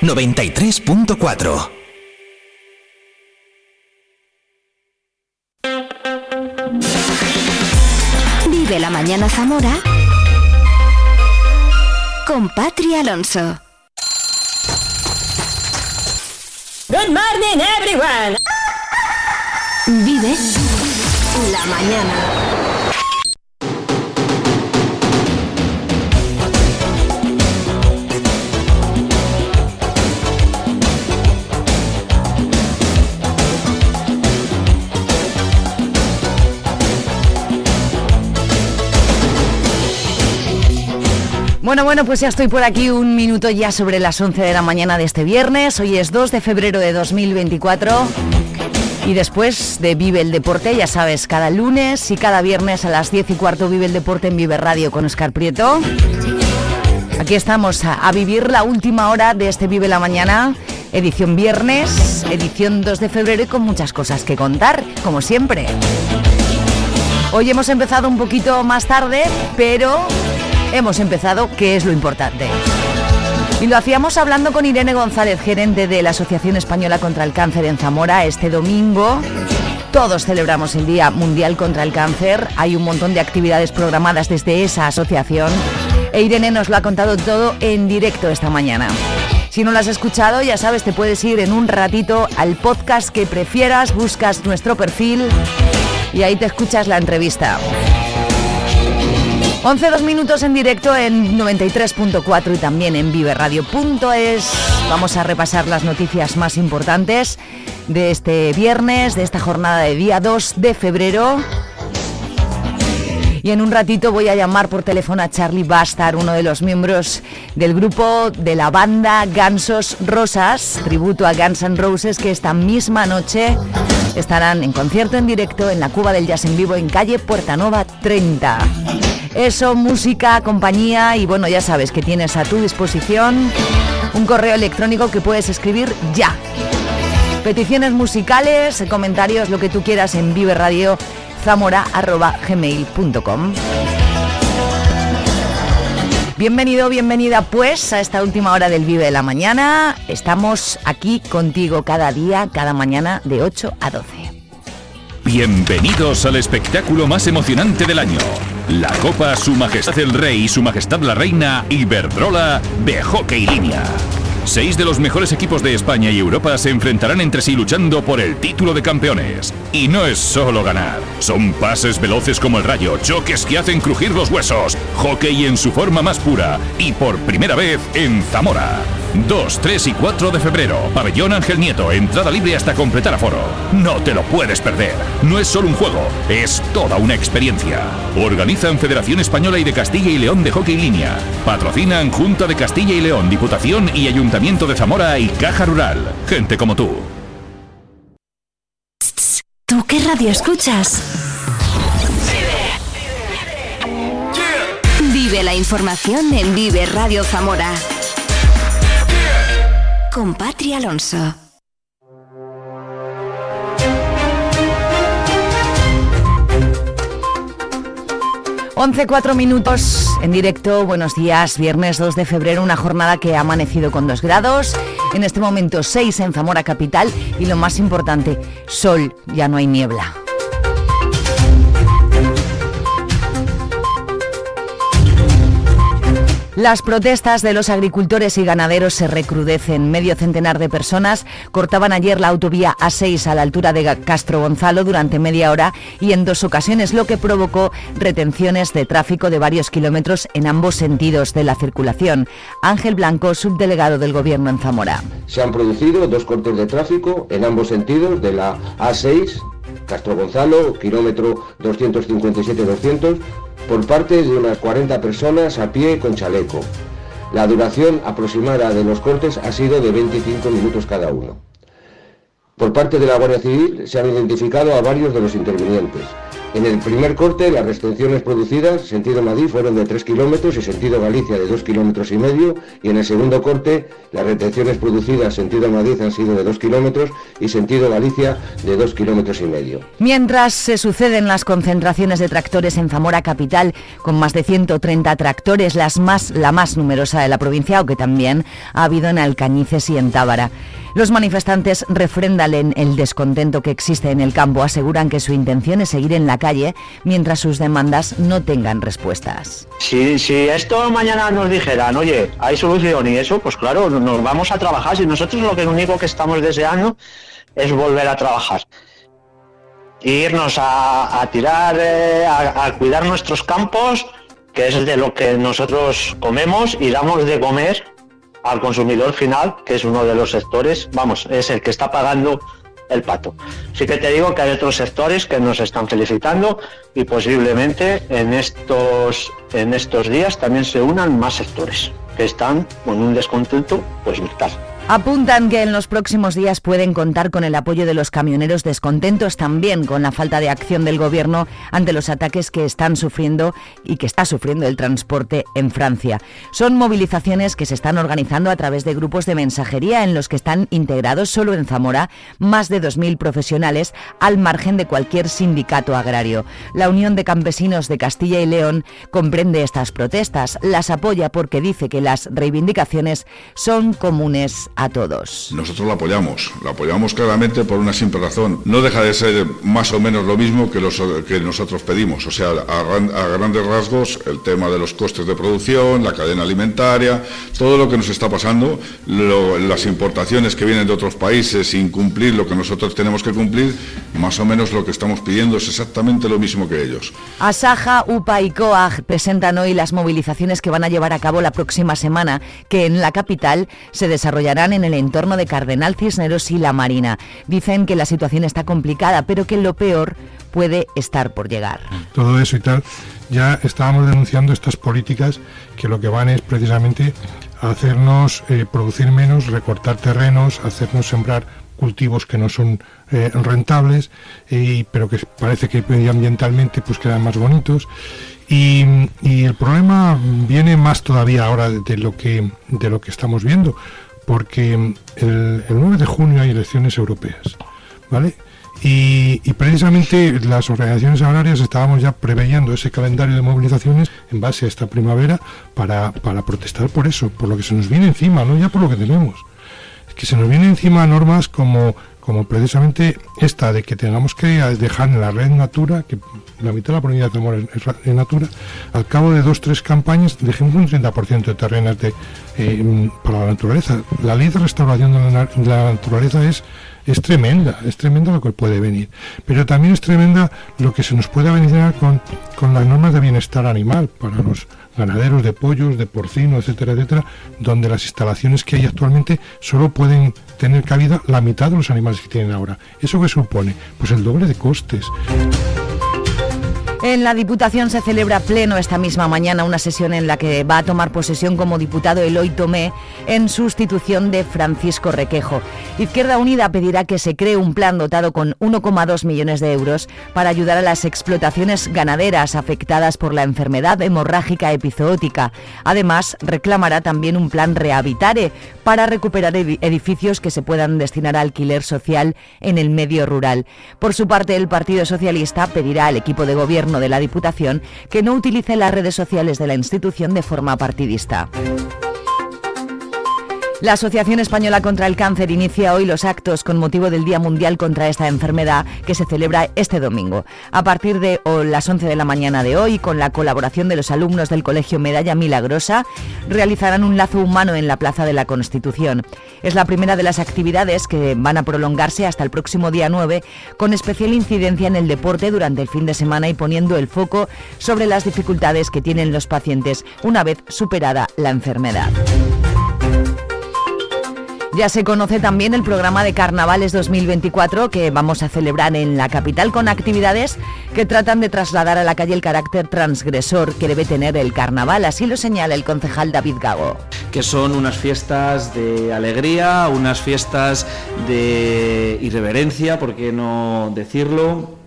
93.4 Vive la mañana Zamora con Patri Alonso. Good morning everyone. Vive la mañana. Bueno, bueno, pues ya estoy por aquí un minuto ya sobre las 11 de la mañana de este viernes. Hoy es 2 de febrero de 2024. Y después de Vive el Deporte, ya sabes, cada lunes y cada viernes a las 10 y cuarto Vive el Deporte en Vive Radio con Oscar Prieto. Aquí estamos a, a vivir la última hora de este Vive la Mañana, edición viernes, edición 2 de febrero y con muchas cosas que contar, como siempre. Hoy hemos empezado un poquito más tarde, pero hemos empezado, que es lo importante. Y lo hacíamos hablando con Irene González, gerente de la Asociación Española contra el Cáncer en Zamora, este domingo. Todos celebramos el Día Mundial contra el Cáncer. Hay un montón de actividades programadas desde esa asociación. E Irene nos lo ha contado todo en directo esta mañana. Si no lo has escuchado, ya sabes, te puedes ir en un ratito al podcast que prefieras, buscas nuestro perfil y ahí te escuchas la entrevista. 11 dos minutos en directo en 93.4 y también en viveradio.es. Vamos a repasar las noticias más importantes de este viernes, de esta jornada de día 2 de febrero. Y en un ratito voy a llamar por teléfono a Charlie Bastard, uno de los miembros del grupo de la banda Gansos Rosas, tributo a Guns N' Roses, que esta misma noche estarán en concierto en directo en la Cuba del Jazz en Vivo en calle Puerta Nova 30. Eso, música, compañía y bueno, ya sabes que tienes a tu disposición un correo electrónico que puedes escribir ya. Peticiones musicales, comentarios, lo que tú quieras en Vive Radio zamora.gmail.com. Bienvenido, bienvenida pues a esta última hora del Vive de la Mañana. Estamos aquí contigo cada día, cada mañana de 8 a 12. Bienvenidos al espectáculo más emocionante del año. La Copa Su Majestad el Rey y Su Majestad la Reina Iberdrola de Hockey Línea. Seis de los mejores equipos de España y Europa se enfrentarán entre sí luchando por el título de campeones. Y no es solo ganar, son pases veloces como el rayo, choques que hacen crujir los huesos, hockey en su forma más pura y por primera vez en Zamora. 2, 3 y 4 de febrero, Pabellón Ángel Nieto, entrada libre hasta completar aforo. No te lo puedes perder. No es solo un juego, es toda una experiencia. Organizan Federación Española y de Castilla y León de Hockey Línea. Patrocinan Junta de Castilla y León, Diputación y Ayuntamiento de Zamora y Caja Rural. Gente como tú. ¿Tú qué radio escuchas? Vive la información en Vive Radio Zamora. Con Patri Alonso. 11, 4 minutos en directo. Buenos días, viernes 2 de febrero, una jornada que ha amanecido con 2 grados. En este momento 6 en Zamora Capital y lo más importante, sol, ya no hay niebla. Las protestas de los agricultores y ganaderos se recrudecen. Medio centenar de personas cortaban ayer la autovía A6 a la altura de Castro Gonzalo durante media hora y en dos ocasiones, lo que provocó retenciones de tráfico de varios kilómetros en ambos sentidos de la circulación. Ángel Blanco, subdelegado del Gobierno en Zamora. Se han producido dos cortes de tráfico en ambos sentidos de la A6 Castro Gonzalo, kilómetro 257-200, por parte de unas 40 personas a pie con chaleco. La duración aproximada de los cortes ha sido de 25 minutos cada uno. Por parte de la Guardia Civil se han identificado a varios de los intervinientes. En el primer corte, las restricciones producidas, sentido Madrid, fueron de 3 kilómetros y sentido Galicia de 2 kilómetros y medio. Y en el segundo corte, las retenciones producidas, sentido Madrid, han sido de 2 kilómetros y sentido Galicia de 2 kilómetros y medio. Mientras se suceden las concentraciones de tractores en Zamora Capital, con más de 130 tractores, las más, la más numerosa de la provincia, aunque también ha habido en Alcañices y en Tábara. Los manifestantes refrendan el descontento que existe en el campo, aseguran que su intención es seguir en la calle mientras sus demandas no tengan respuestas. Si, esto mañana nos dijeran, oye, hay solución y eso, pues claro, nos vamos a trabajar. Si nosotros lo que único que estamos deseando es volver a trabajar. irnos a, tirar, eh, a, a cuidar nuestros campos, que es de lo que nosotros comemos y damos de comer al consumidor final, que es uno de los sectores, vamos, es el que está pagando el pato. Sí que te digo que hay otros sectores que nos están felicitando y posiblemente en estos, en estos días también se unan más sectores que están con un descontento pues vital. Apuntan que en los próximos días pueden contar con el apoyo de los camioneros descontentos también con la falta de acción del gobierno ante los ataques que están sufriendo y que está sufriendo el transporte en Francia. Son movilizaciones que se están organizando a través de grupos de mensajería en los que están integrados solo en Zamora más de 2.000 profesionales al margen de cualquier sindicato agrario. La Unión de Campesinos de Castilla y León comprende estas protestas, las apoya porque dice que las reivindicaciones son comunes a todos. Nosotros la apoyamos, la apoyamos claramente por una simple razón. No deja de ser más o menos lo mismo que, los, que nosotros pedimos. O sea, a, grandes rasgos, el tema de los costes de producción, la cadena alimentaria, todo lo que nos está pasando, las importaciones que vienen de otros países sin cumplir lo que nosotros tenemos que cumplir, más o menos lo que estamos pidiendo es exactamente lo mismo que ellos. Asaja, UPA y COAG presentan hoy las movilizaciones que van a llevar a cabo la próxima semana, que en la capital se desarrollarán en el entorno de Cardenal Cisneros y La Marina. Dicen que la situación está complicada, pero que lo peor puede estar por llegar. Todo eso y tal, ya estábamos denunciando estas políticas que lo que van es precisamente hacernos eh, producir menos, recortar terrenos, hacernos sembrar cultivos que no son eh, rentables, pero que parece que medioambientalmente pues quedan más bonitos. Y, y, el problema viene más todavía ahora de lo que de lo que estamos viendo, porque el, 9 de junio hay elecciones europeas, ¿vale? Y, precisamente las organizaciones agrarias estábamos ya preveyendo ese calendario de movilizaciones en base a esta primavera para, para, protestar por eso, por lo que se nos viene encima, no ya por lo que tenemos. Es que se nos viene encima normas como como precisamente esta de que tengamos que dejar en la red Natura, que la mitad de la provincia de Zamora es, Natura, al cabo de dos, tres campañas dejemos un 30% de terrenos de, eh, para la naturaleza. La ley de restauración de la, naturaleza es, es tremenda, es tremenda lo que puede venir. Pero también es tremenda lo que se nos puede beneficiar con, con las normas de bienestar animal para los ganaderos de pollos, de porcino, etcétera, etcétera, donde las instalaciones que hay actualmente solo pueden tener cabida la mitad de los animales que tienen ahora. ¿Eso qué supone? Pues el doble de costes. En la Diputación se celebra pleno esta misma mañana una sesión en la que va a tomar posesión como diputado Eloy Tomé en sustitución de Francisco Requejo. Izquierda Unida pedirá que se cree un plan dotado con 1,2 millones de euros para ayudar a las explotaciones ganaderas afectadas por la enfermedad hemorrágica epizootica. Además, reclamará también un plan Rehabitare para recuperar edificios que se puedan destinar a alquiler social en el medio rural. Por su parte, el Partido Socialista pedirá al equipo de gobierno de la Diputación que no utilice las redes sociales de la institución de forma partidista. La Asociación Española contra el Cáncer inicia hoy los actos con motivo del Día Mundial contra esta enfermedad que se celebra este domingo. A partir de las 11 de la mañana de hoy, con la colaboración de los alumnos del Colegio Medalla Milagrosa, realizarán un lazo humano en la Plaza de la Constitución. Es la primera de las actividades que van a prolongarse hasta el próximo día 9, con especial incidencia en el deporte durante el fin de semana y poniendo el foco sobre las dificultades que tienen los pacientes una vez superada la enfermedad. Ya se conoce también el programa de Carnavales 2024 que vamos a celebrar en la capital con actividades que tratan de trasladar a la calle el carácter transgresor que debe tener el carnaval, así lo señala el concejal David Gago. Que son unas fiestas de alegría, unas fiestas de irreverencia, ¿por qué no decirlo?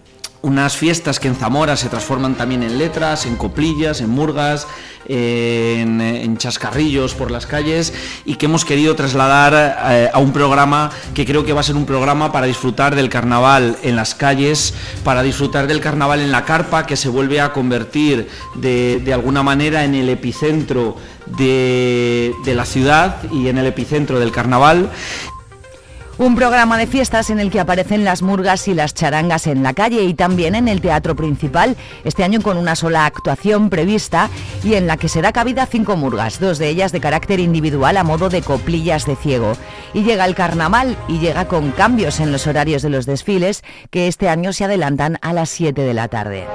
Unas fiestas que en Zamora se transforman también en letras, en coplillas, en murgas, en, chascarrillos por las calles y que hemos querido trasladar eh, a un programa que creo que va a ser un programa para disfrutar del carnaval en las calles, para disfrutar del carnaval en la carpa, que se vuelve a convertir de, alguna manera en el epicentro de la ciudad y en el epicentro del carnaval un programa de fiestas en el que aparecen las murgas y las charangas en la calle y también en el teatro principal, este año con una sola actuación prevista y en la que se da cabida cinco murgas, dos de ellas de carácter individual a modo de coplillas de ciego. Y llega el carnaval y llega con cambios en los horarios de los desfiles que este año se adelantan a las 7 de la tarde.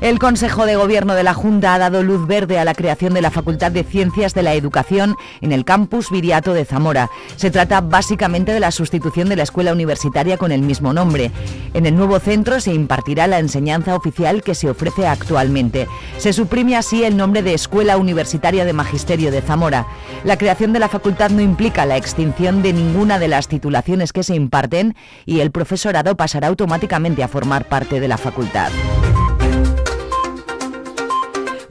El Consejo de Gobierno de la Junta ha dado luz verde a la creación de la Facultad de Ciencias de la Educación en el campus Viriato de Zamora. Se trata básicamente de la sustitución de la escuela universitaria con el mismo nombre. En el nuevo centro se impartirá la enseñanza oficial que se ofrece actualmente. Se suprime así el nombre de Escuela Universitaria de Magisterio de Zamora. La creación de la facultad no implica la extinción de ninguna de las titulaciones que se imparten y el profesorado pasará automáticamente a formar parte de la facultad.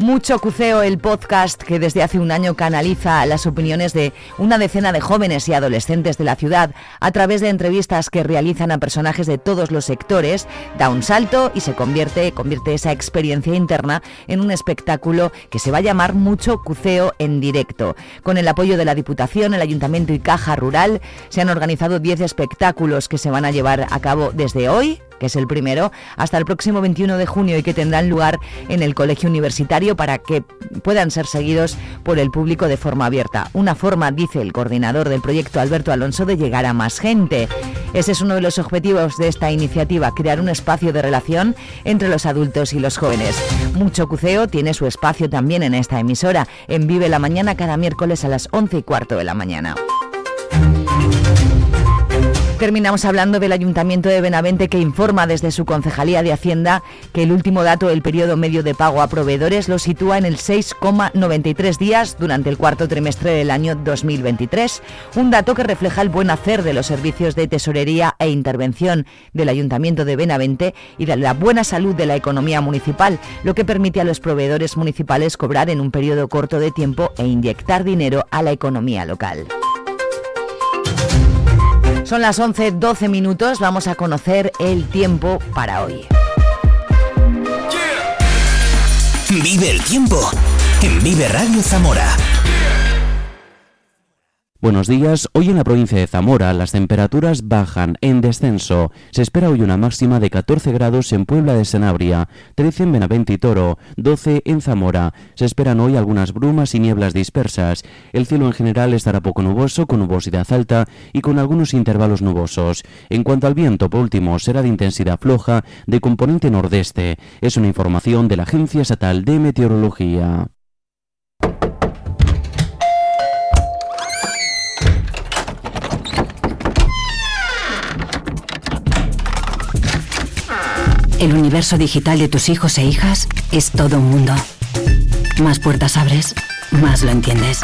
Mucho Cuceo, el podcast que desde hace un año canaliza las opiniones de una decena de jóvenes y adolescentes de la ciudad a través de entrevistas que realizan a personajes de todos los sectores, da un salto y se convierte, convierte esa experiencia interna en un espectáculo que se va a llamar Mucho Cuceo en directo. Con el apoyo de la Diputación, el Ayuntamiento y Caja Rural se han organizado 10 espectáculos que se van a llevar a cabo desde hoy que es el primero, hasta el próximo 21 de junio y que tendrán lugar en el Colegio Universitario para que puedan ser seguidos por el público de forma abierta. Una forma, dice el coordinador del proyecto Alberto Alonso, de llegar a más gente. Ese es uno de los objetivos de esta iniciativa, crear un espacio de relación entre los adultos y los jóvenes. Mucho Cuceo tiene su espacio también en esta emisora, en Vive la Mañana cada miércoles a las 11 y cuarto de la mañana. Terminamos hablando del Ayuntamiento de Benavente que informa desde su Concejalía de Hacienda que el último dato del periodo medio de pago a proveedores lo sitúa en el 6,93 días durante el cuarto trimestre del año 2023, un dato que refleja el buen hacer de los servicios de tesorería e intervención del Ayuntamiento de Benavente y de la buena salud de la economía municipal, lo que permite a los proveedores municipales cobrar en un periodo corto de tiempo e inyectar dinero a la economía local. Son las 11.12 minutos, vamos a conocer el tiempo para hoy. Vive el tiempo en Vive Radio Zamora. Buenos días. Hoy en la provincia de Zamora las temperaturas bajan en descenso. Se espera hoy una máxima de 14 grados en Puebla de Sanabria, 13 en Benavente y Toro, 12 en Zamora. Se esperan hoy algunas brumas y nieblas dispersas. El cielo en general estará poco nuboso, con nubosidad alta y con algunos intervalos nubosos. En cuanto al viento, por último, será de intensidad floja de componente nordeste. Es una información de la Agencia Estatal de Meteorología. El universo digital de tus hijos e hijas es todo un mundo. Más puertas abres, más lo entiendes.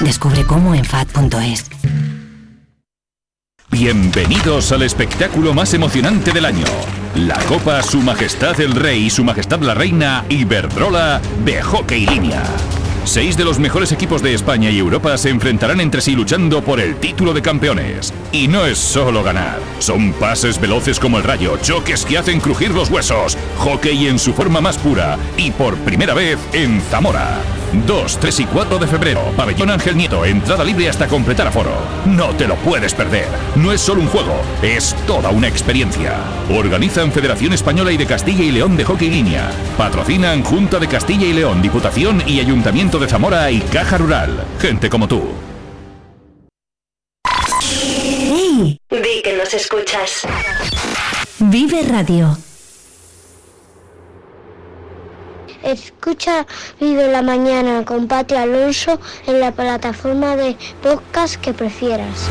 Descubre cómo en FAD.es. Bienvenidos al espectáculo más emocionante del año. La Copa Su Majestad el Rey y Su Majestad la Reina Iberdrola de Hockey Línea. Seis de los mejores equipos de España y Europa se enfrentarán entre sí luchando por el título de campeones. Y no es solo ganar, son pases veloces como el rayo, choques que hacen crujir los huesos, hockey en su forma más pura y por primera vez en Zamora. 2, 3 y 4 de febrero, Pabellón Ángel Nieto, entrada libre hasta completar aforo. No te lo puedes perder. No es solo un juego, es toda una experiencia. Organizan Federación Española y de Castilla y León de Hockey Línea. Patrocinan Junta de Castilla y León, Diputación y Ayuntamiento de Zamora y Caja Rural. Gente como tú. ¡Hey! Di que nos escuchas. Vive Radio. Escucha Vive la Mañana con Pati Alonso en la plataforma de podcast que prefieras.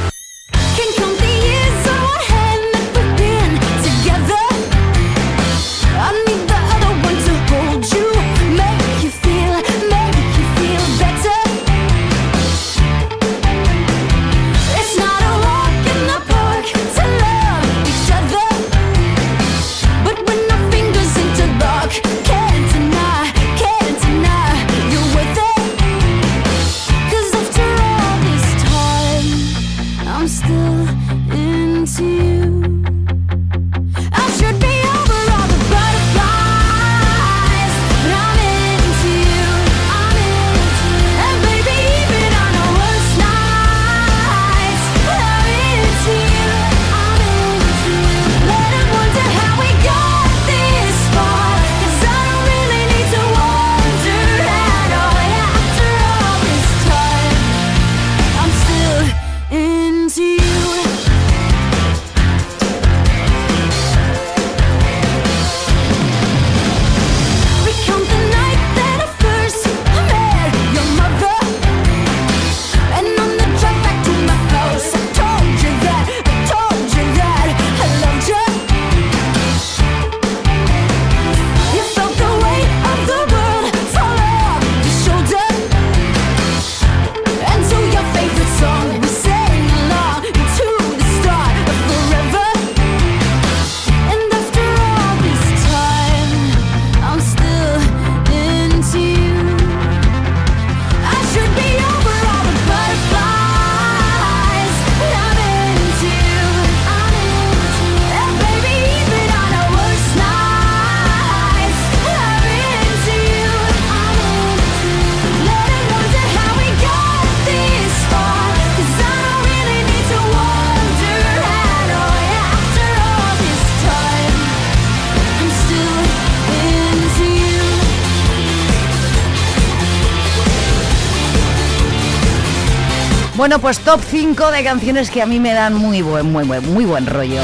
Pues top 5 de canciones que a mí me dan muy buen, muy buen, muy buen rollo.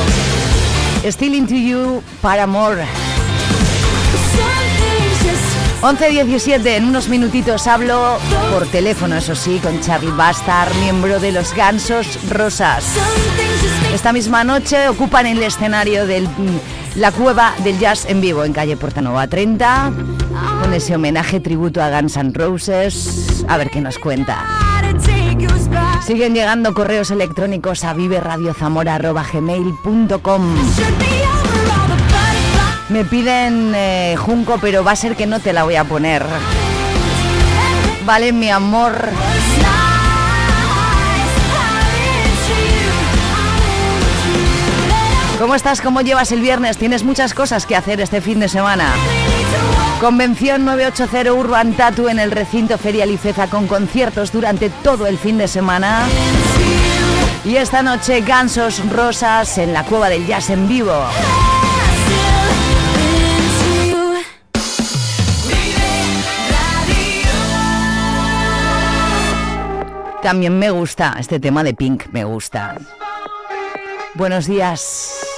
Still Into You, para amor. 11.17, en unos minutitos hablo por teléfono, eso sí, con Charlie Bastard, miembro de los Gansos Rosas. Esta misma noche ocupan el escenario de la Cueva del Jazz en vivo en calle Portanova 30, con ese homenaje tributo a Guns N' Roses. A ver qué nos cuenta. Siguen llegando correos electrónicos a viveradiozamora.gmail.com Me piden eh, Junco, pero va a ser que no te la voy a poner. Vale, mi amor. ¿Cómo estás? ¿Cómo llevas el viernes? Tienes muchas cosas que hacer este fin de semana. Convención 980 Urban Tattoo en el recinto Feria Liceza con conciertos durante todo el fin de semana. Y esta noche Gansos Rosas en la Cueva del Jazz en vivo. También me gusta este tema de Pink, me gusta. Buenos días.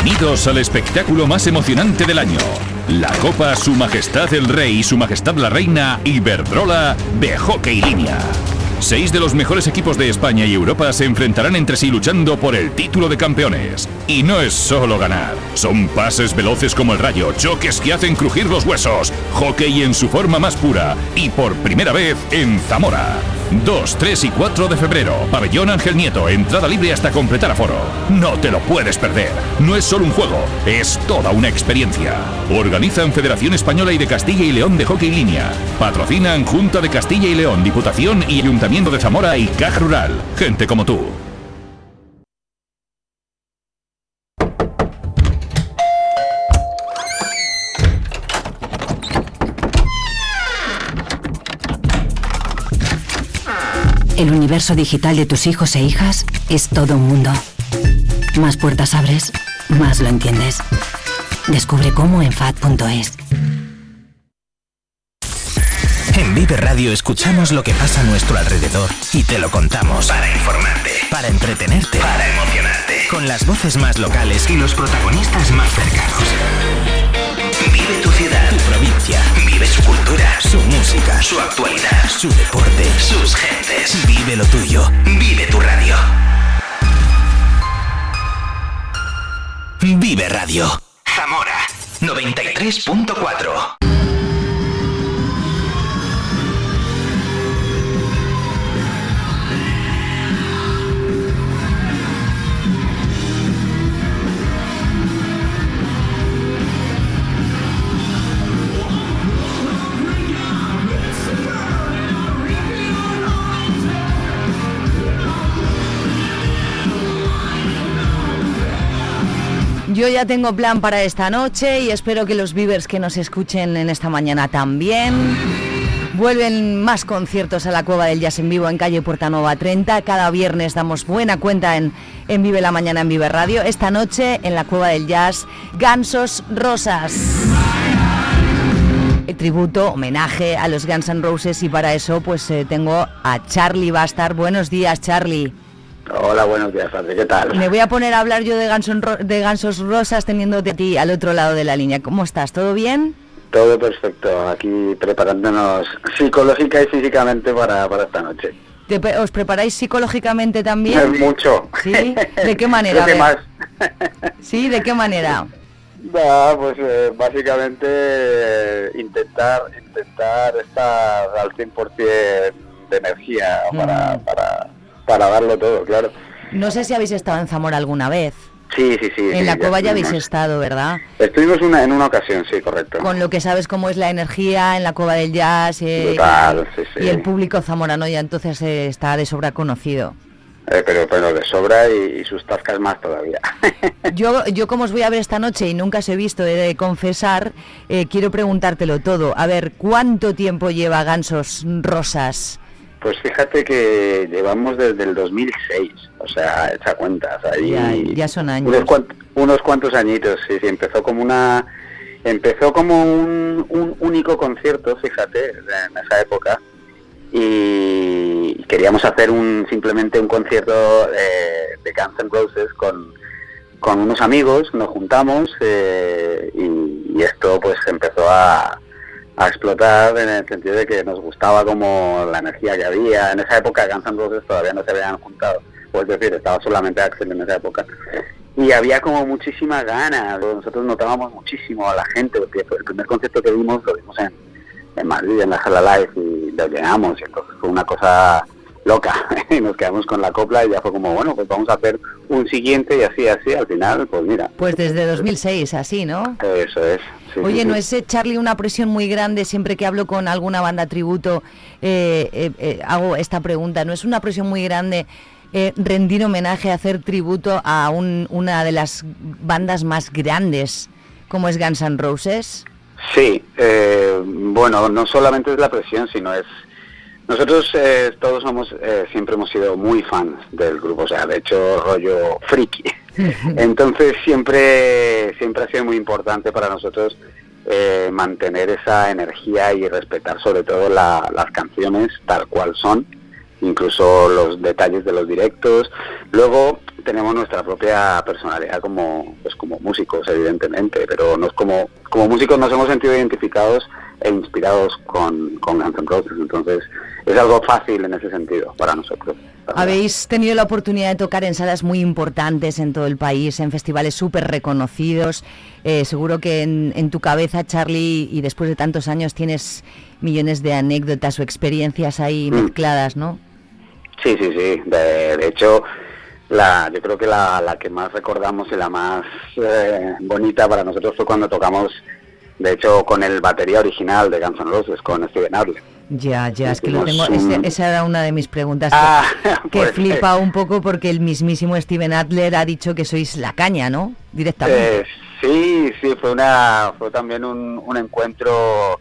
Bienvenidos al espectáculo más emocionante del año. La Copa Su Majestad el Rey y Su Majestad la Reina Iberdrola de Hockey Línea. Seis de los mejores equipos de España y Europa se enfrentarán entre sí luchando por el título de campeones. Y no es solo ganar, son pases veloces como el rayo, choques que hacen crujir los huesos, hockey en su forma más pura y por primera vez en Zamora. 2, 3 y 4 de febrero, Pabellón Ángel Nieto, entrada libre hasta completar aforo. No te lo puedes perder. No es solo un juego, es toda una experiencia. Organizan Federación Española y de Castilla y León de Hockey Línea. Patrocinan Junta de Castilla y León, Diputación y Ayuntamiento de Zamora y Caja Rural. Gente como tú. Universo digital de tus hijos e hijas es todo un mundo. Más puertas abres, más lo entiendes. Descubre cómo en FAD.es. En Vive Radio escuchamos lo que pasa a nuestro alrededor y te lo contamos. Para informarte, para entretenerte, para emocionarte. Con las voces más locales y los protagonistas más cercanos. Vive tu ciudad, tu provincia. Vive su cultura, su música, su actualidad, su deporte, sus gentes. Vive lo tuyo. Vive tu radio. Vive Radio. Zamora 93.4. Yo ya tengo plan para esta noche y espero que los vivers que nos escuchen en esta mañana también. Vuelven más conciertos a la Cueva del Jazz en vivo en calle Portanova 30. Cada viernes damos buena cuenta en, en Vive la Mañana en Vive Radio. Esta noche en la Cueva del Jazz, Gansos Rosas. El tributo, homenaje a los Guns Roses y para eso pues eh, tengo a Charlie Bastar. Buenos días, Charlie. Hola, buenos días, Padre. ¿Qué tal? Me voy a poner a hablar yo de, Ganson Ro- de Gansos Rosas teniéndote a ti al otro lado de la línea. ¿Cómo estás? ¿Todo bien? Todo perfecto. Aquí preparándonos psicológica y físicamente para, para esta noche. ¿Te pe- ¿Os preparáis psicológicamente también? Mucho. ¿Sí? ¿De qué manera? Ver. más. ¿Sí? ¿De qué manera? Pues eh, básicamente eh, intentar intentar estar al 100% de energía para, Mm. para, para darlo todo, claro. No sé si habéis estado en Zamora alguna vez. Sí, sí, sí. en sí, la cueva ya habéis estado, ¿verdad? Estuvimos una, en una ocasión, sí, correcto. Con lo que sabes cómo es la energía en la cueva del jazz eh, sí, sí. y el público zamorano ya entonces eh, está de sobra conocido. Eh, pero, pero de sobra y, y sus tascas más todavía. Yo, yo como os voy a ver esta noche y nunca os he visto, he de confesar, eh, quiero preguntártelo todo. A ver, ¿cuánto tiempo lleva Gansos Rosas? Pues fíjate que llevamos desde el 2006, o sea, echa cuentas ahí. Ya, ya son años. Unos, cuant- unos cuantos añitos, sí, sí, empezó como una... Empezó como un, un único concierto, fíjate, en esa época, y queríamos hacer un simplemente un concierto eh, de Guns N' Roses con, con unos amigos, nos juntamos eh, y, y esto pues empezó a, a explotar en el sentido de que nos gustaba como la energía que había. En esa época Guns N' Roses todavía no se habían juntado, o es decir, estaba solamente Axel en esa época. Y había como muchísima ganas, nosotros notábamos muchísimo a la gente, porque el primer concierto que vimos lo vimos en, en Madrid, en la sala live, y lo llenamos, y entonces fue una cosa loca, y nos quedamos con la copla y ya fue como, bueno, pues vamos a hacer un siguiente y así, así, al final, pues mira, Pues desde 2006, así, ¿no? eso es. sí, Oye, sí, ¿no sí. es, eh, Charlie, una presión muy grande siempre que hablo con alguna banda tributo? eh, eh, eh, hago esta pregunta. ¿No es una presión muy grande eh, rendir homenaje, hacer tributo a un- una de las bandas más grandes como es Guns N' Roses? Sí, eh, bueno, no solamente es la presión, sino es... Nosotros eh, todos somos, eh, siempre hemos sido muy fans del grupo, o sea, de hecho, rollo friki. Entonces siempre, siempre ha sido muy importante para nosotros eh, mantener esa energía y respetar sobre todo la- las canciones tal cual son, incluso los detalles de los directos. Luego tenemos nuestra propia personalidad como, pues como músicos, evidentemente, pero nos como, como músicos nos hemos sentido identificados e inspirados con, con Guns N' Roses, entonces es algo fácil en ese sentido para nosotros. Habéis tenido la oportunidad de tocar en salas muy importantes en todo el país, en festivales súper reconocidos. Eh, seguro que en, en, tu cabeza, Charlie, y después de tantos años tienes millones de anécdotas o experiencias ahí Mm. mezcladas, ¿no? Sí, sí, sí. De, de hecho, la, yo creo que la, la que más recordamos y la más eh, bonita para nosotros fue cuando tocamos, de hecho, con el batería original de Guns N' Roses, con Steven Adler. Ya, ya, es que lo tengo. Un- ese- esa era una de mis preguntas Ah, que, pues, flipa un poco porque el mismísimo Steven Adler ha dicho que sois la caña, ¿no? Directamente. Eh, sí, sí, fue una, fue también un, un encuentro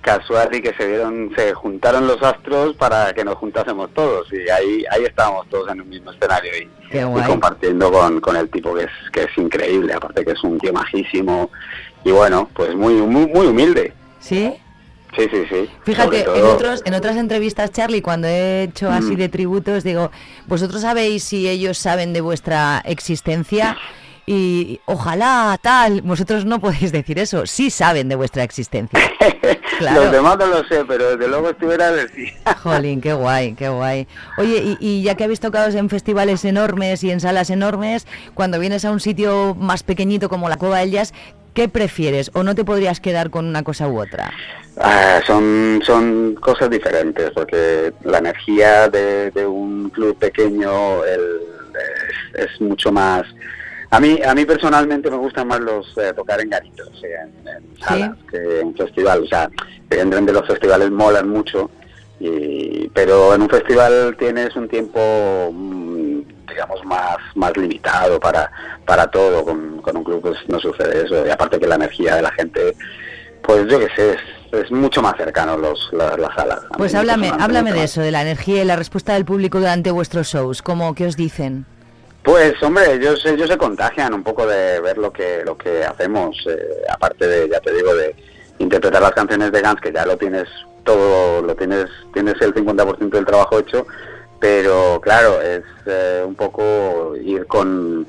casual y que se dieron, se juntaron los astros para que nos juntásemos todos y ahí, ahí estábamos todos en un mismo escenario y, y compartiendo con, con el tipo que es, que es increíble, aparte que es un tío majísimo y bueno, pues muy, muy, muy humilde. ¿Sí? Sí, sí, sí. Fíjate, en, otros, en otras entrevistas, Charlie, cuando he hecho así Mm. de tributos, digo, vosotros sabéis si ellos saben de vuestra existencia y ojalá tal, vosotros no podéis decir eso, sí saben de vuestra existencia. Claro. Los demás no lo sé, pero desde luego estuviera decir. Jolín, qué guay, qué guay. Oye, y, y ya que habéis tocado en festivales enormes y en salas enormes, cuando vienes a un sitio más pequeñito como la Cueva del Jazz, ¿qué prefieres? ¿O no te podrías quedar con una cosa u otra? Ah, son, son cosas diferentes, porque la energía de, de un club pequeño el- es, es mucho más... A mí, a mí personalmente me gustan más los eh, tocar en garitos, sí, en, en salas, que en festival. O sea, evidentemente los festivales molan mucho, y, pero en un festival tienes un tiempo, digamos, más, más limitado para, para todo. Con, con un club pues no sucede eso. Y aparte que la energía de la gente pues yo qué sé, es, es mucho más cercano los, la- las salas. A Pues háblame, háblame de eso, de la energía y la respuesta del público durante vuestros shows. ¿Cómo, ¿Qué os dicen? Pues hombre, ellos, ellos se contagian un poco de ver lo que lo que hacemos, eh, aparte de, ya te digo, de interpretar las canciones de Guns, que ya lo tienes todo, lo tienes, tienes el 50% del trabajo hecho, pero claro, es eh, un poco ir con,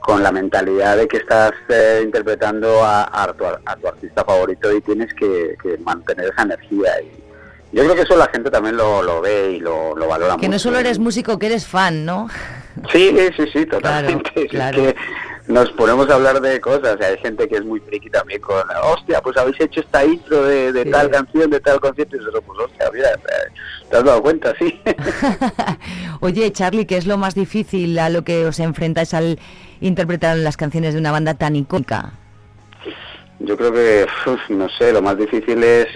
con la mentalidad de que estás eh, interpretando a, a tu, a tu artista favorito y tienes que, que mantener esa energía. Y yo creo que eso la gente también lo, lo ve y lo, lo valora Que no mucho. solo eres músico, que eres fan, ¿no? Sí, sí, sí, totalmente. Claro. que nos ponemos a hablar de cosas. Hay gente que es muy friki también con, hostia, pues habéis hecho esta intro de, de tal canción, de tal concierto. Y nosotros, pues hostia, mira, te has dado cuenta, sí. Oye, Charlie, ¿qué es lo más difícil a lo que os enfrentáis al interpretar las canciones de una banda tan icónica? Yo creo que, uf, no sé, lo más difícil es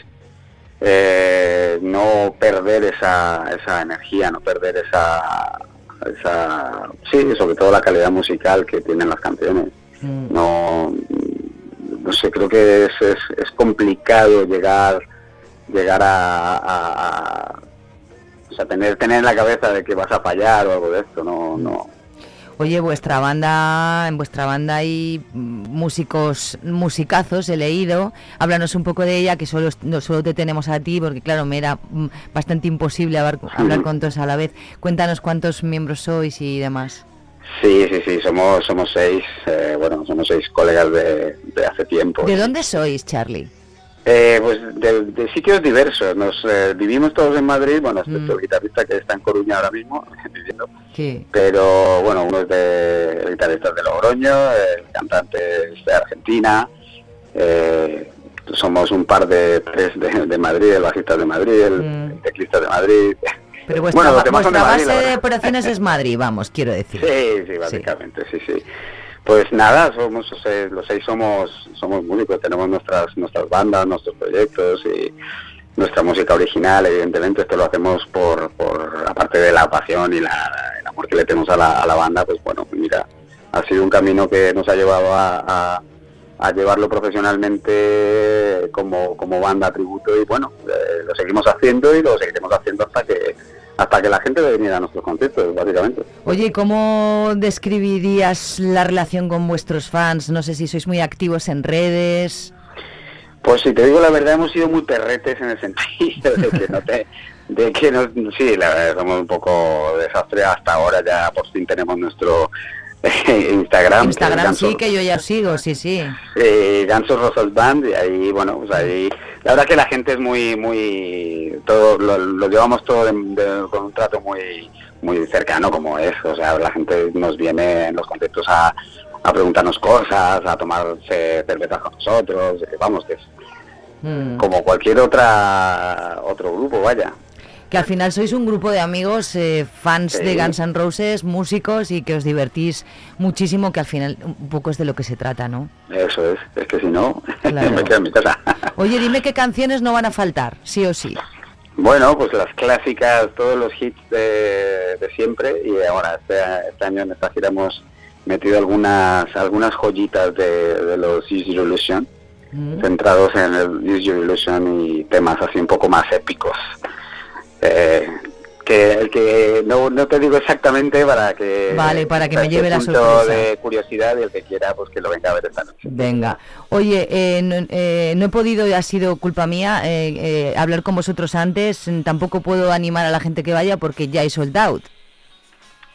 eh, no perder esa, esa energía, no perder esa, esa, sí, sobre todo la calidad musical que tienen las canciones. No, no sé, creo que es, es, es complicado llegar, llegar a, a- a- o sea, tener, tener en la cabeza de que vas a fallar o algo de esto, no, no. Oye, vuestra banda, en vuestra banda hay músicos, musicazos, he leído. Háblanos un poco de ella, que solo, no, solo te tenemos a ti, porque claro, me era mm, bastante imposible hablar, hablar con todos a la vez. Cuéntanos cuántos miembros sois y demás. Sí, sí, sí, somos, somos seis, eh, bueno, somos seis colegas de, de hace tiempo. ¿De dónde sois, Charlie? Eh, pues de, de sitios diversos. Nos eh, vivimos todos en Madrid, bueno, excepto el guitarrista que está en Coruña ahora mismo viviendo. Sí. Pero bueno, uno es de el guitarrista es de Logroño, el cantante es de Argentina. eh, somos un par de tres de, de Madrid, el bajista de Madrid, el, el teclista de Madrid. Pero vuestra, Bueno, los son de Madrid, base de operaciones es Madrid, vamos, quiero decir. Sí, sí, básicamente, sí, sí. Pues nada, somos o sea, los seis somos somos músicos, tenemos nuestras nuestras bandas, nuestros proyectos y nuestra música original, evidentemente esto lo hacemos por, por aparte de la pasión y la, el amor que le tenemos a la, a la banda, pues bueno, mira, ha sido un camino que nos ha llevado a, a- a llevarlo profesionalmente como, como banda tributo y bueno, eh, lo seguimos haciendo y lo seguiremos haciendo hasta que hasta que la gente viniera a nuestros conciertos, básicamente. Oye, ¿cómo describirías la relación con vuestros fans? No sé si sois muy activos en redes. Pues si te digo la verdad, hemos sido muy perretes en el sentido de que no te... De que no, sí, la verdad, somos un poco desastre hasta ahora, ya por fin tenemos nuestro Instagram. Instagram Gansos- sí, que yo ya sigo, sí, sí. eh, Gansos Rosas Band y ahí bueno pues ahí la verdad que la gente es muy muy todo lo, lo llevamos todo de- de- con un trato muy muy cercano como es o sea la gente nos viene en los conciertos a, a preguntarnos cosas a tomarse cervezas con nosotros vamos que es Mm. como cualquier otra otro grupo vaya Que al final sois un grupo de amigos, eh, fans Sí. de Guns N' Roses, músicos y que os divertís muchísimo, que al final un poco es de lo que se trata, ¿no? eso es es que si no Claro. me quedo en mi casa Oye, dime qué canciones no van a faltar, sí o sí. Bueno, pues las clásicas, todos los hits de, de siempre y ahora este, este año en esta gira hemos metido algunas algunas joyitas de, de los Use Your Illusion, centrados en el Use Your Illusion y temas así un poco más épicos. Eh, que, que no, no te digo exactamente para que Vale, para que me lleve la sorpresa. de curiosidad y el que quiera pues que lo venga a ver esta noche. Venga. Oye, eh, no, eh, no he podido, ha sido culpa mía, eh, eh, hablar con vosotros antes. Tampoco puedo animar a la gente que vaya porque ya hay sold out.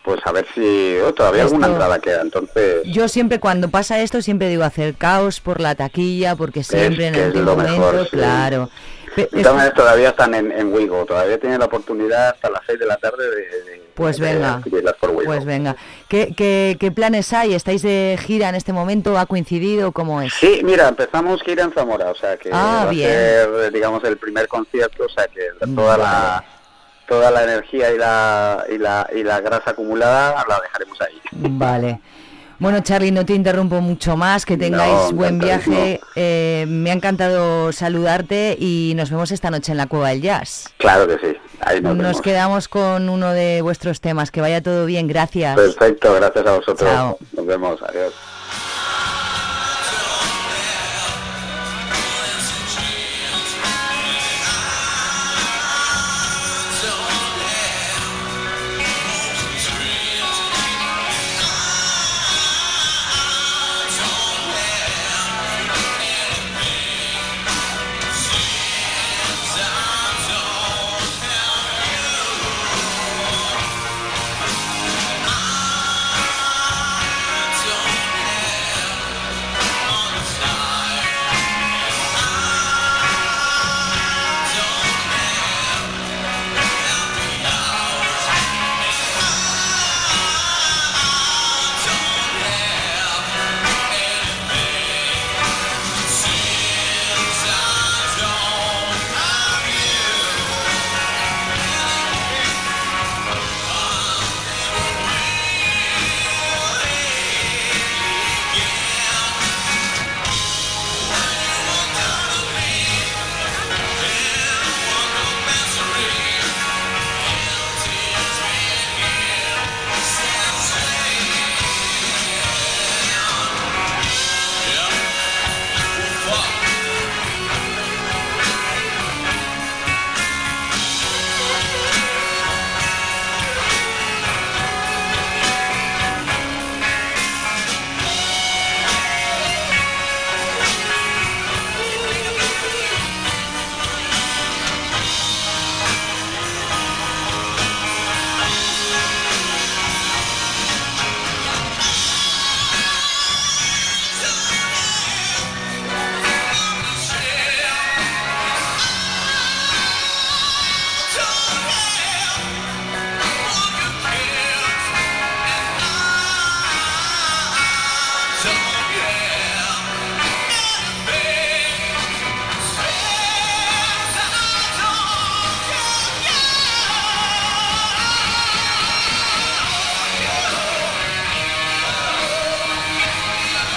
Pues a ver si oh, todavía alguna entrada queda, entonces Yo siempre cuando pasa esto siempre digo hacer caos por la taquilla porque siempre en el mejor, momento, sí. claro. De es- todas maneras, todavía están en, en Wigo, todavía tienen la oportunidad hasta las 6 de la tarde de, de- Pues de venga, por Wigo. pues venga. ¿Qué, qué, qué planes hay? ¿Estáis de gira en este momento? ¿Ha coincidido? ¿Cómo es? Sí, mira, empezamos gira en Zamora, o sea que Ah, va bien. a ser, digamos, el primer concierto, o sea que toda la toda la energía y la, y la y la grasa acumulada la dejaremos ahí. Vale. Bueno, Charlie, no te interrumpo mucho más, que tengáis No, buen viaje. Eh, me ha encantado saludarte y nos vemos esta noche en la Cueva del Jazz. Claro que sí, ahí nos, quedamos con uno de vuestros temas. Que vaya todo bien, gracias. Perfecto, gracias a vosotros. Chao. Nos vemos, adiós.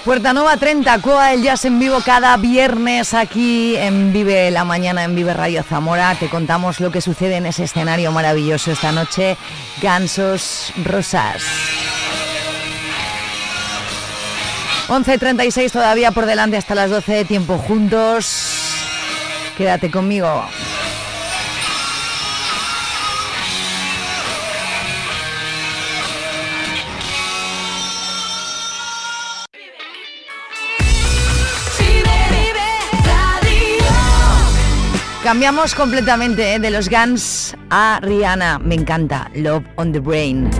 Puerta Nueva 30, Cueva del Jazz en vivo cada viernes aquí en Vive la Mañana en Vive Radio Zamora. Te contamos lo que sucede en ese escenario maravilloso esta noche. Gansos Rosas. 11.36 todavía por delante hasta las 12, tiempo juntos. Quédate conmigo. Cambiamos completamente ¿eh? de los Guns a Rihanna. Me encanta. Love on the Brain.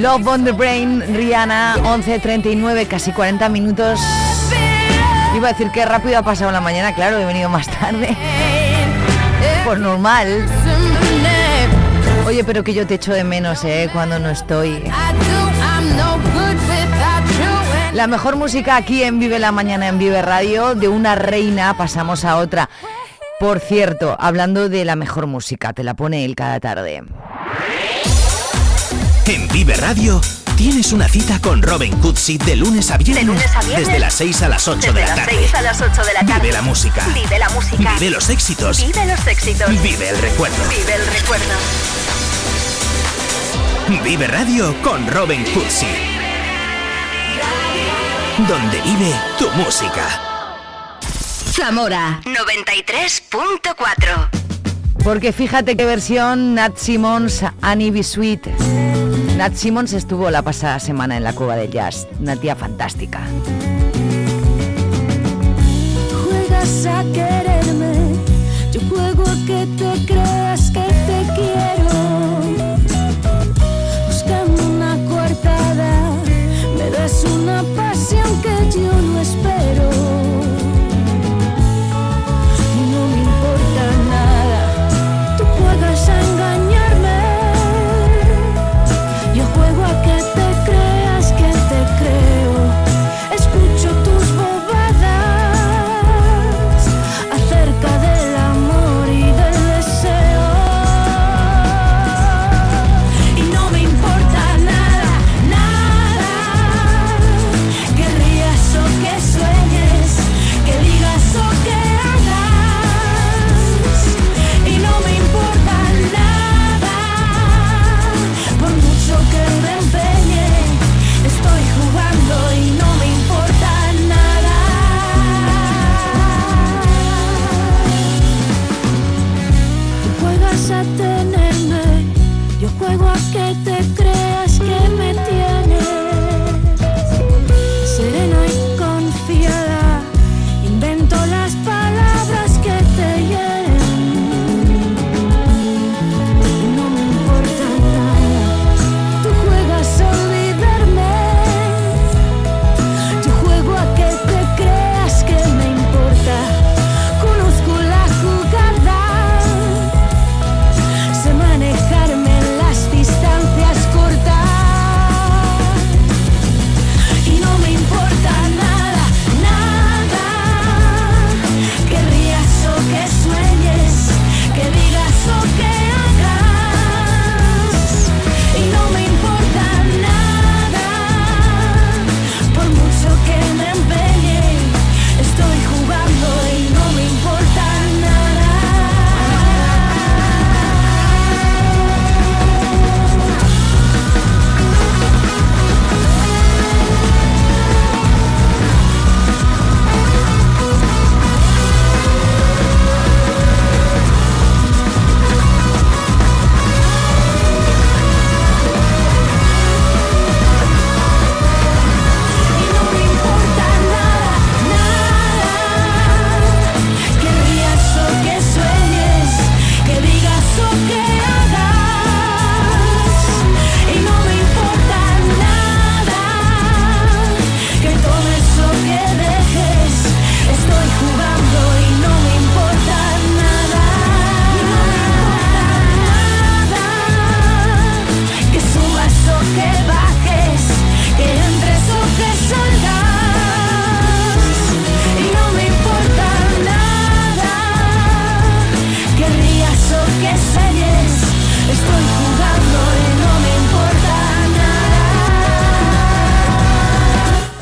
Love on the Brain, Rihanna, 11.39, casi 40 minutos. Iba a decir que rápido ha pasado la mañana, claro, he venido más tarde. Pues normal. Oye, pero que yo te echo de menos, ¿eh? Cuando no estoy. La mejor música aquí en Vive la Mañana en Vive Radio, de una reina pasamos a otra. Por cierto, hablando de la mejor música, te la pone él cada tarde. En Vive Radio tienes una cita con Robin Cutsi de lunes a viernes. De lunes a viernes. Desde las 6 a las 8 Desde de la las tarde. 6 a las 8 de la tarde. Vive la música. Vive la música. Vive los éxitos. Vive los éxitos. Vive el recuerdo. Vive el recuerdo. Vive Radio con Robin Cutsi. Donde vive tu música. Zamora 93.4. Porque fíjate qué versión Nat Simmons, Annie B. Sweet. Nat Simmons estuvo la pasada semana en la Cueva del Jazz. Una tía fantástica. Juegas a quererme, yo juego a que te creas que te quiero. Buscando una coartada, me das una pasión que yo no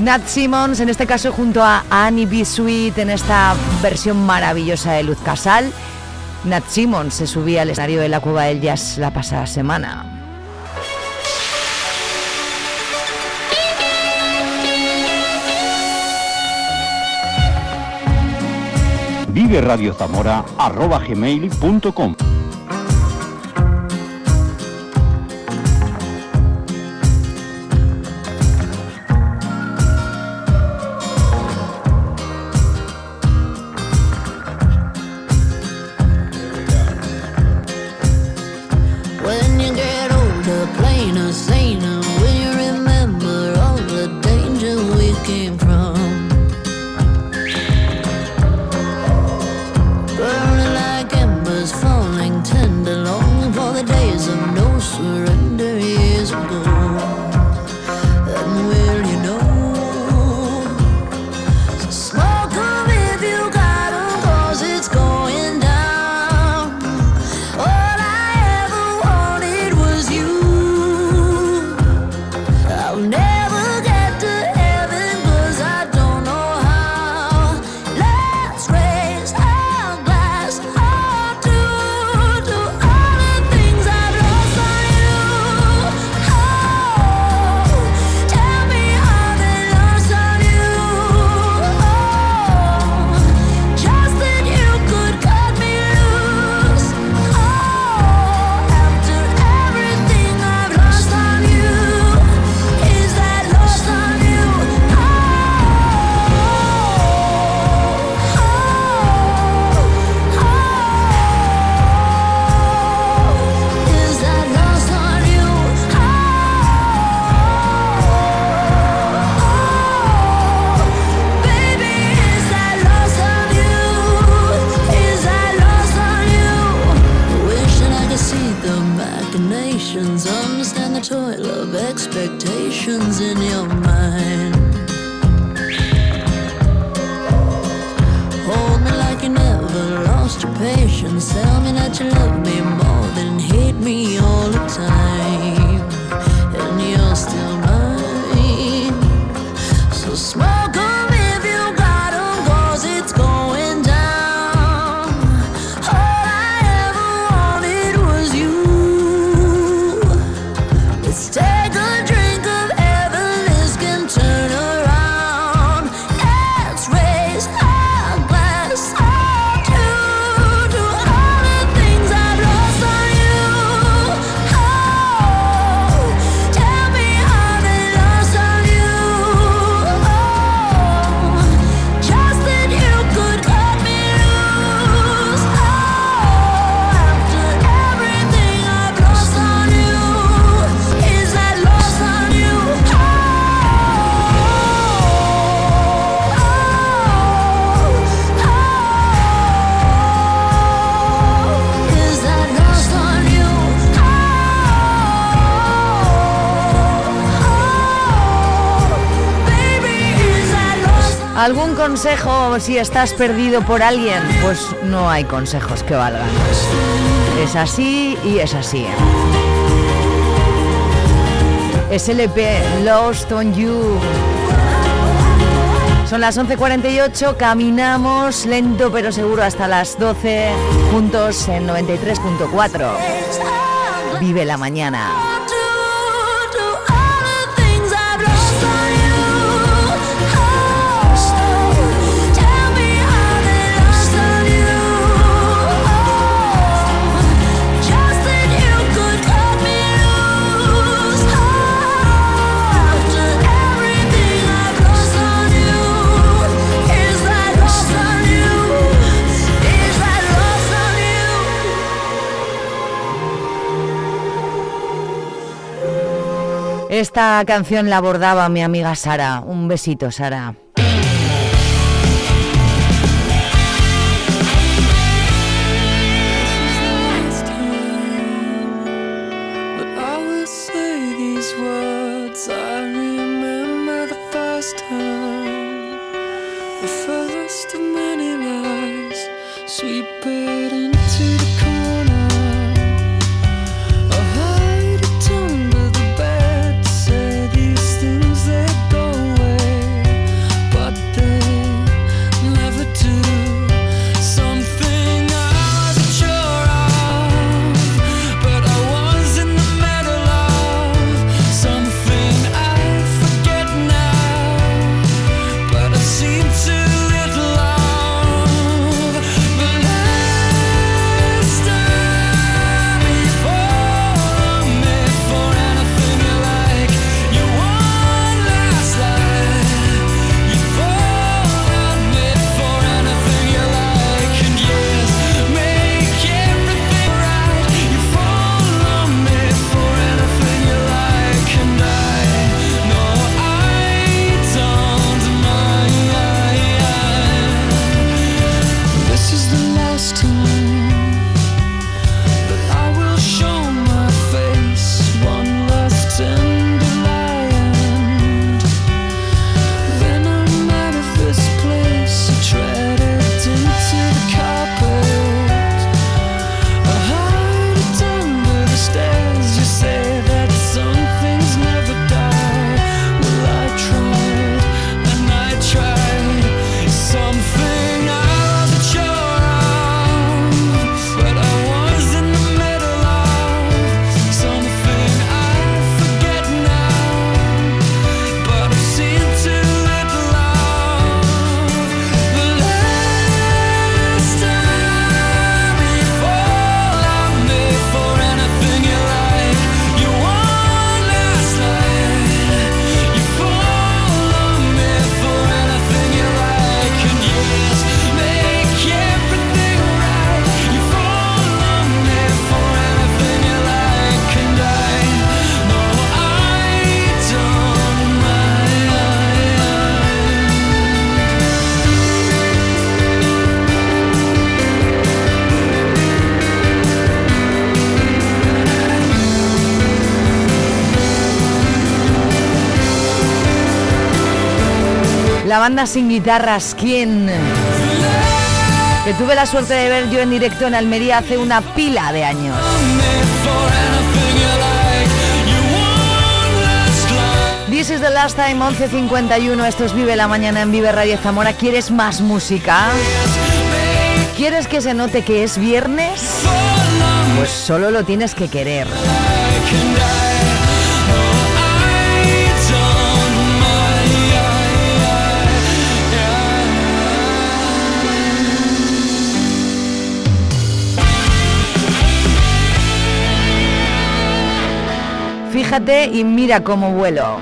Nat Simmons, en este caso junto a Annie B. Sweet, en esta versión maravillosa de Luz Casal. Nat Simmons se subía al escenario de la Cueva del Jazz la pasada semana. vive radio zamora arroba gmail.com consejo si estás perdido por alguien? Pues no hay consejos que valgan. Es así y es así. SLP Lost on You. Son las 11.48, caminamos lento pero seguro hasta las 12, juntos en 93.4. Vive la mañana. Esta canción la abordaba mi amiga Sara. Un besito, Sara. banda sin guitarras, ¿quién? Que tuve la suerte de ver yo en directo en Almería hace una pila de años. This is the last time, 11.51, esto es Vive la Mañana en Vive Radio Zamora. ¿Quieres más música? ¿Quieres que se note que es viernes? Pues solo lo tienes que querer. Fíjate y mira cómo vuelo.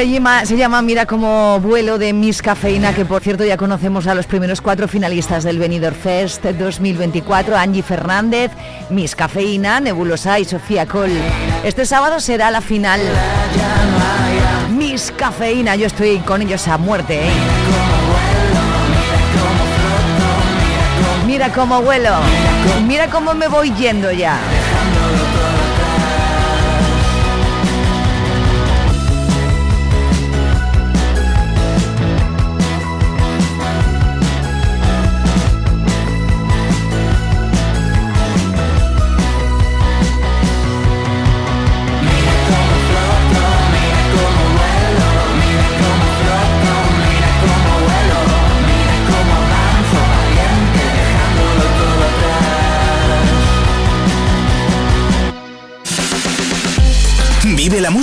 Se llama, se llama Mira como vuelo de Miss Cafeína, que por cierto ya conocemos a los primeros cuatro finalistas del Benidorm Fest 2024, Angie Fernández, Miss Cafeína, Nebulosa y Sofía Col. Este sábado será la final. Miss Cafeína, yo estoy con ellos a muerte. ¿eh? Mira cómo vuelo, mira cómo me voy yendo ya.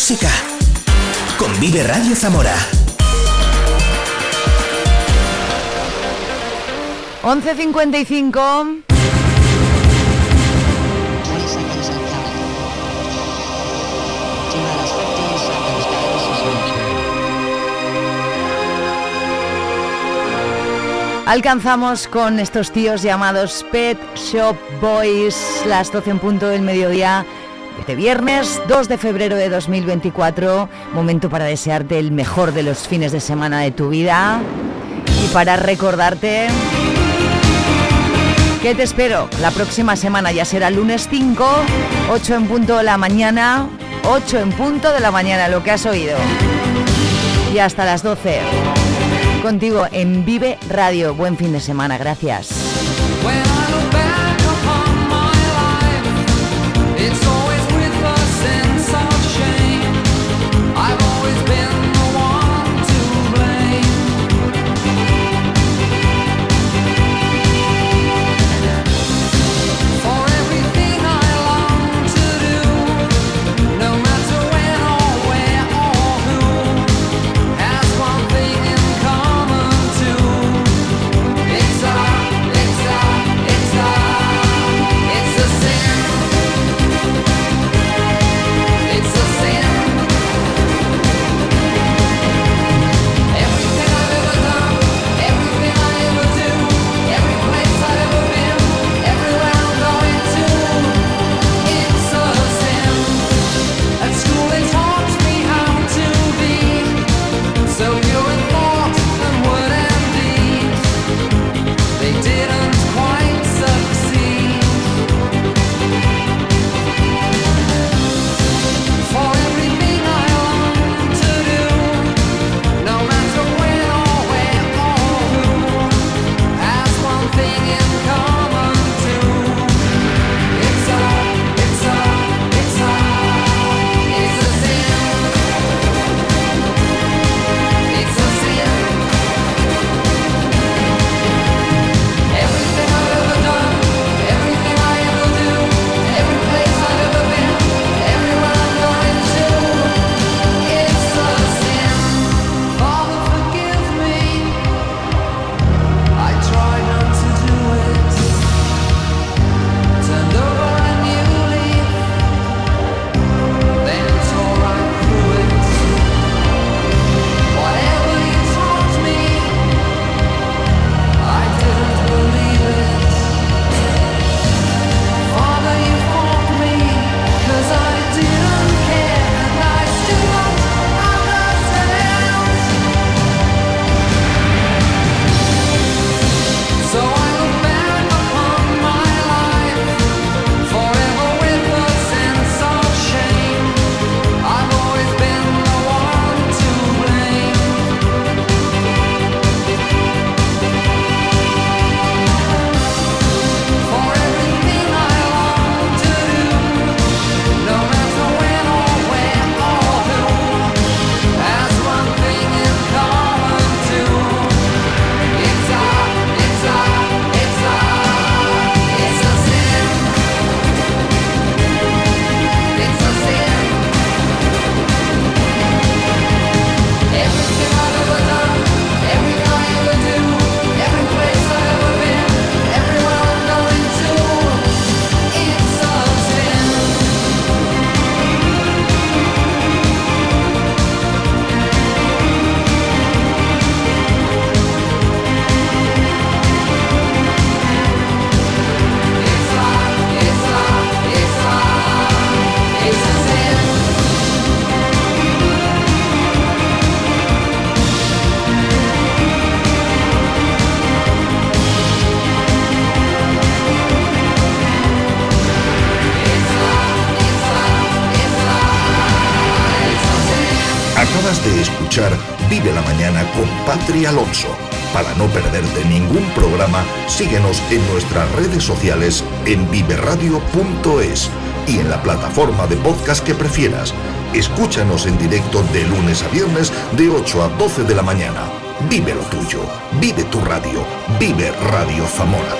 Música con Vive Radio Zamora. 11.55. Alcanzamos con estos tíos llamados Pet Shop Boys las 12 en punto del mediodía este viernes 2 de febrero de 2024. Momento para desearte el mejor de los fines de semana de tu vida y para recordarte que te espero la próxima semana, ya será lunes 5, 8 en punto de la mañana, 8 en punto de la mañana, lo que has oído. Y hasta las 12. Contigo en Vive Radio. Buen fin de semana, gracias. Sociales en viveradio.es y en la plataforma de podcast que prefieras. Escúchanos en directo de lunes a viernes de 8 a 12 de la mañana. Vive lo tuyo, vive tu radio, vive Radio Zamora.